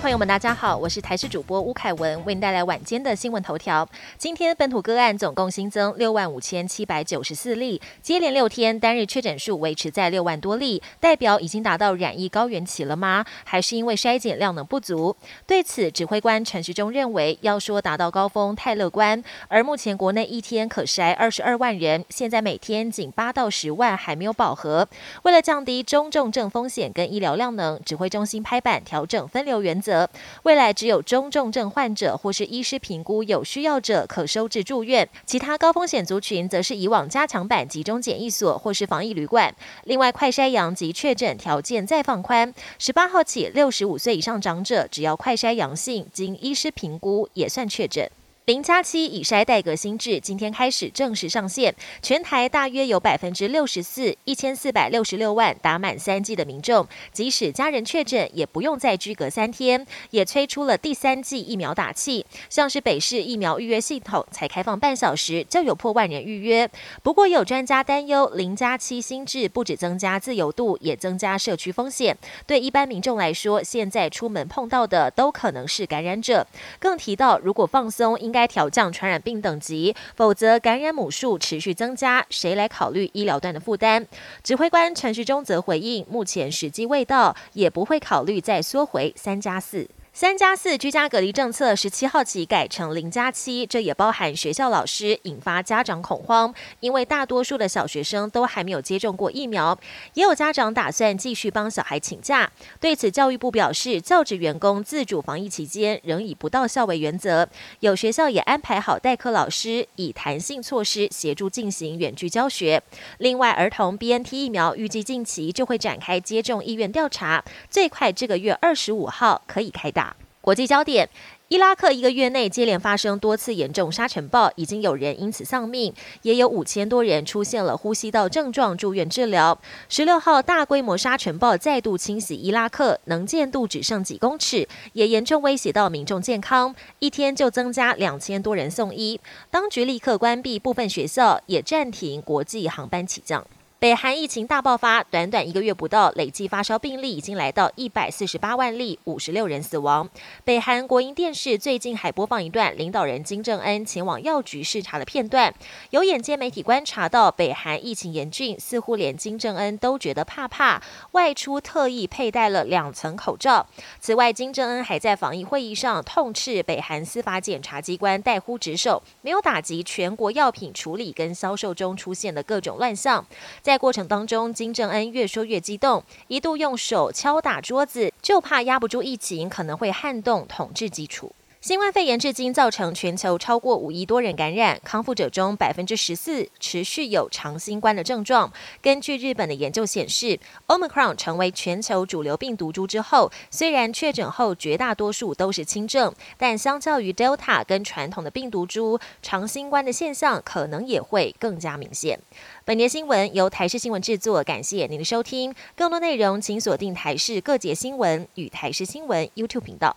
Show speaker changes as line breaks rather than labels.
朋友们，大家好，我是台视主播吴凯文，为您带来晚间的新闻头条。今天本土个案总共新增六万五千七百九十四例，接连六天单日确诊数维持在六万多例，代表已经达到染疫高原期了吗？还是因为筛检量能不足？对此，指挥官陈时中认为，要说达到高峰太乐观，而目前国内一天可筛二十二万人，现在每天仅八到十万，还没有饱和。为了降低中重症风险跟医疗量能，指挥中心拍板调整分流原则。未来只有中重症患者或是医师评估有需要者可收治住院，其他高风险族群则是以往加强版集中检疫所或是防疫旅馆。另外，快筛阳及确诊条件再放宽，十八号起，六十五岁以上长者只要快筛阳性，经医师评估也算确诊。零加七以筛代革新制今天开始正式上线，全台大约有百分之六十四一千四百六十六万打满三剂的民众，即使家人确诊，也不用再居隔三天。也推出了第三剂疫苗打气，像是北市疫苗预约系统才开放半小时就有破万人预约。不过有专家担忧，零加七新制不止增加自由度，也增加社区风险。对一般民众来说，现在出门碰到的都可能是感染者。更提到，如果放松应。该调降传染病等级，否则感染母数持续增加，谁来考虑医疗端的负担？指挥官陈时中则回应，目前时机未到，也不会考虑再缩回三加四。三加四居家隔离政策十七号起改成零加七，这也包含学校老师，引发家长恐慌。因为大多数的小学生都还没有接种过疫苗，也有家长打算继续帮小孩请假。对此，教育部表示，教职员工自主防疫期间仍以不到校为原则。有学校也安排好代课老师，以弹性措施协助进行远距教学。另外，儿童 BNT 疫苗预计近期就会展开接种意愿调查，最快这个月二十五号可以开打。国际焦点。伊拉克一个月内接连发生多次严重沙尘暴，已经有人因此丧命，也有五千多人出现了呼吸道症状住院治疗。十六号大规模沙尘暴再度侵袭伊拉克，能见度只剩几公尺，也严重威胁到民众健康。一天就增加两千多人送医，当局立刻关闭部分学校，也暂停国际航班起降。北韩疫情大爆发，短短一个月不到，累计发烧病例已经来到一百四十八万例，五十六人死亡。北韩国营电视最近还播放一段领导人金正恩前往药局视察的片段。有眼尖媒体观察到，北韩疫情严峻，似乎连金正恩都觉得怕怕，外出特意佩戴了两层口罩。此外，金正恩还在防疫会议上痛斥北韩司法检察机关怠忽职守，没有打击全国药品处理跟销售中出现的各种乱象。在在过程当中，金正恩越说越激动，一度用手敲打桌子，就怕压不住疫情可能会撼动统治基础。新冠肺炎至今造成全球超过五亿多人感染，康复者中百分之十四持续有长新冠的症状。根据日本的研究显示，Omicron 成为全球主流病毒株之后，虽然确诊后绝大多数都是轻症，但相较于 Delta 跟传统的病毒株，长新冠的现象可能也会更加明显。本节新闻由台视新闻制作，感谢您的收听。更多内容请锁定台视各节新闻与台视新闻 YouTube 频道。